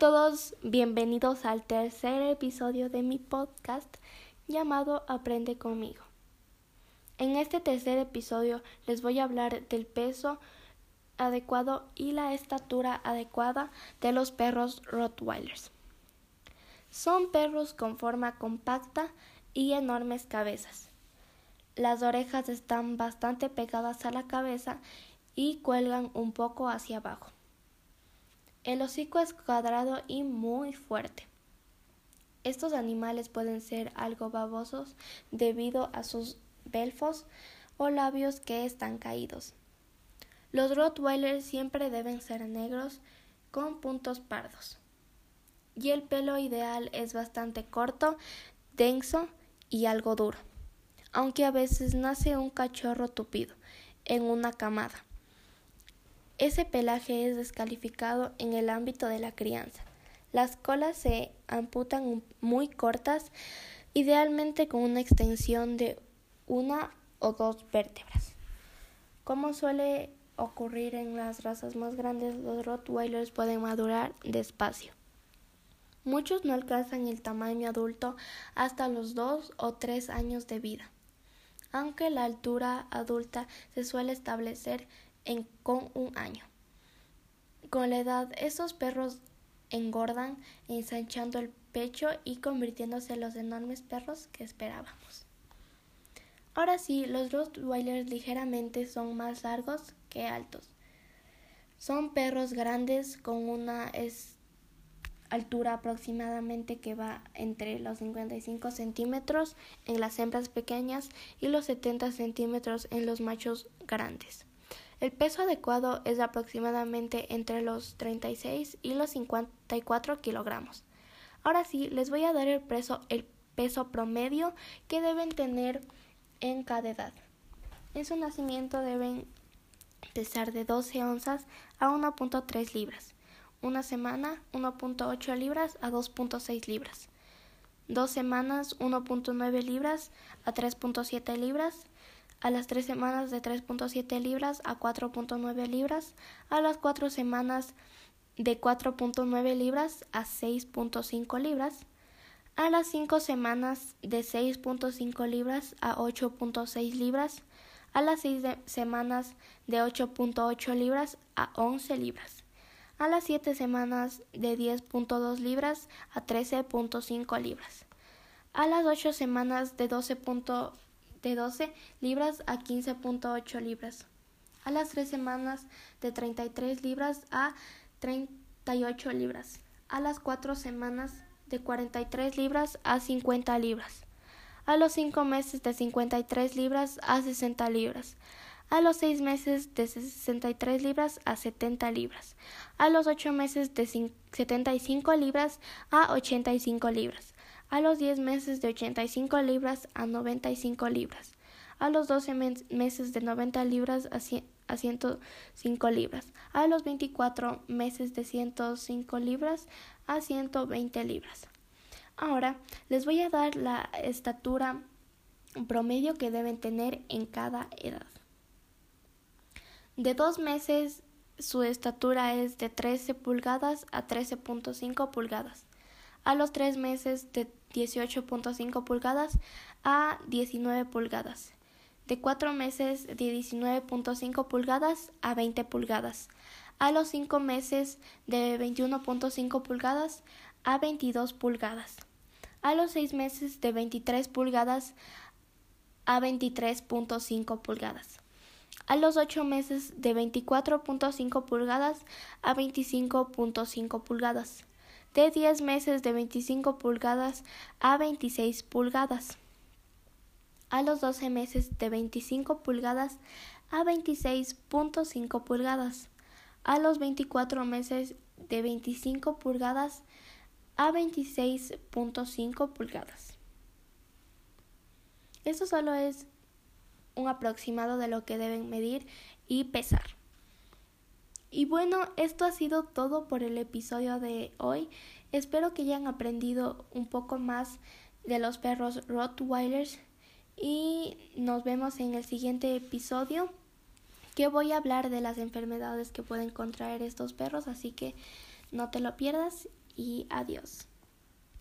todos, bienvenidos al tercer episodio de mi podcast llamado Aprende conmigo. En este tercer episodio les voy a hablar del peso adecuado y la estatura adecuada de los perros Rottweilers. Son perros con forma compacta y enormes cabezas. Las orejas están bastante pegadas a la cabeza y cuelgan un poco hacia abajo. El hocico es cuadrado y muy fuerte. Estos animales pueden ser algo babosos debido a sus belfos o labios que están caídos. Los Rottweilers siempre deben ser negros con puntos pardos. Y el pelo ideal es bastante corto, denso y algo duro, aunque a veces nace un cachorro tupido en una camada. Ese pelaje es descalificado en el ámbito de la crianza. Las colas se amputan muy cortas, idealmente con una extensión de una o dos vértebras. Como suele ocurrir en las razas más grandes, los Rottweilers pueden madurar despacio. Muchos no alcanzan el tamaño adulto hasta los dos o tres años de vida, aunque la altura adulta se suele establecer con un año. Con la edad, estos perros engordan, ensanchando el pecho y convirtiéndose en los enormes perros que esperábamos. Ahora sí, los Rottweilers ligeramente son más largos que altos. Son perros grandes con una altura aproximadamente que va entre los 55 centímetros en las hembras pequeñas y los 70 centímetros en los machos grandes. El peso adecuado es aproximadamente entre los 36 y los 54 kilogramos. Ahora sí, les voy a dar el peso, el peso promedio que deben tener en cada edad. En su nacimiento deben pesar de 12 onzas a 1.3 libras. Una semana 1.8 libras a 2.6 libras. Dos semanas 1.9 libras a 3.7 libras a las tres semanas de 3.7 libras a 4.9 libras, a las cuatro semanas de 4.9 libras a 6.5 libras, a las cinco semanas de 6.5 libras a 8.6 libras, a las seis semanas de 8.8 libras a 11 libras, a las siete semanas de 10.2 libras a 13.5 libras, a las ocho semanas de 12.5 de 12 libras a 15.8 libras. A las 3 semanas de 33 libras a 38 libras. A las 4 semanas de 43 libras a 50 libras. A los 5 meses de 53 libras a 60 libras. A los 6 meses de 63 libras a 70 libras. A los 8 meses de 75 libras a 85 libras a los 10 meses de 85 libras a 95 libras, a los 12 meses de 90 libras a, 105 libras, a los 24 meses de 105 libras a 120 libras. Ahora les voy a dar la estatura promedio que deben tener en cada edad. De dos meses su estatura es de 13 pulgadas a 13.5 pulgadas. A los tres meses de 18.5 pulgadas a 19 pulgadas. De 4 meses de 19.5 pulgadas a 20 pulgadas. A los 5 meses de 21.5 pulgadas a 22 pulgadas. A los 6 meses de 23 pulgadas a 23.5 pulgadas. A los 8 meses de 24.5 pulgadas a 25.5 pulgadas de 10 meses de 25 pulgadas a 26 pulgadas. A los 12 meses de 25 pulgadas a 26.5 pulgadas. A los 24 meses de 25 pulgadas a 26.5 pulgadas. Esto solo es un aproximado de lo que deben medir y pesar. Y bueno, esto ha sido todo por el episodio de hoy. Espero que hayan aprendido un poco más de los perros Rottweilers y nos vemos en el siguiente episodio que voy a hablar de las enfermedades que pueden contraer estos perros, así que no te lo pierdas y adiós.